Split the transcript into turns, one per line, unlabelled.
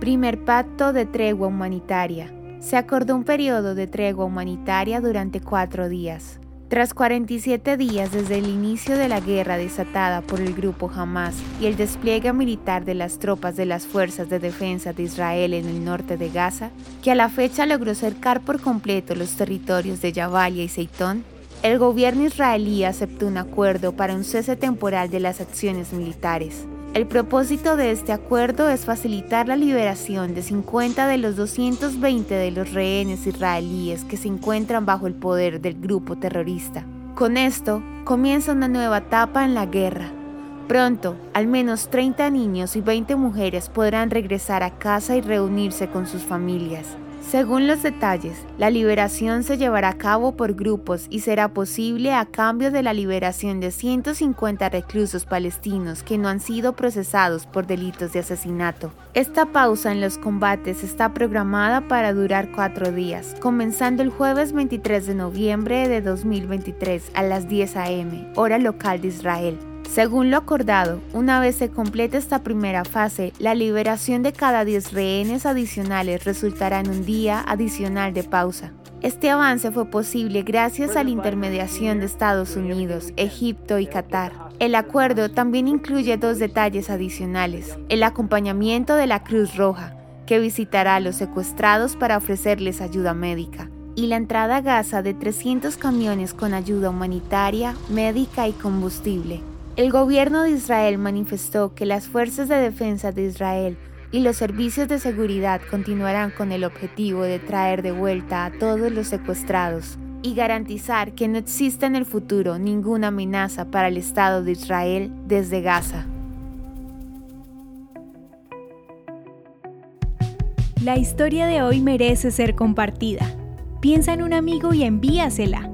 Primer pacto de tregua humanitaria. Se acordó un periodo de tregua humanitaria durante cuatro días. Tras 47 días desde el inicio de la guerra desatada por el grupo Hamas y el despliegue militar de las tropas de las Fuerzas de Defensa de Israel en el norte de Gaza, que a la fecha logró cercar por completo los territorios de Jabalia y Seitón, el gobierno israelí aceptó un acuerdo para un cese temporal de las acciones militares. El propósito de este acuerdo es facilitar la liberación de 50 de los 220 de los rehenes israelíes que se encuentran bajo el poder del grupo terrorista. Con esto, comienza una nueva etapa en la guerra. Pronto, al menos 30 niños y 20 mujeres podrán regresar a casa y reunirse con sus familias. Según los detalles, la liberación se llevará a cabo por grupos y será posible a cambio de la liberación de 150 reclusos palestinos que no han sido procesados por delitos de asesinato. Esta pausa en los combates está programada para durar cuatro días, comenzando el jueves 23 de noviembre de 2023 a las 10 a.m., hora local de Israel. Según lo acordado, una vez se complete esta primera fase, la liberación de cada 10 rehenes adicionales resultará en un día adicional de pausa. Este avance fue posible gracias a la intermediación de Estados Unidos, Egipto y Qatar. El acuerdo también incluye dos detalles adicionales, el acompañamiento de la Cruz Roja, que visitará a los secuestrados para ofrecerles ayuda médica, y la entrada a Gaza de 300 camiones con ayuda humanitaria, médica y combustible. El gobierno de Israel manifestó que las fuerzas de defensa de Israel y los servicios de seguridad continuarán con el objetivo de traer de vuelta a todos los secuestrados y garantizar que no exista en el futuro ninguna amenaza para el Estado de Israel desde Gaza.
La historia de hoy merece ser compartida. Piensa en un amigo y envíasela.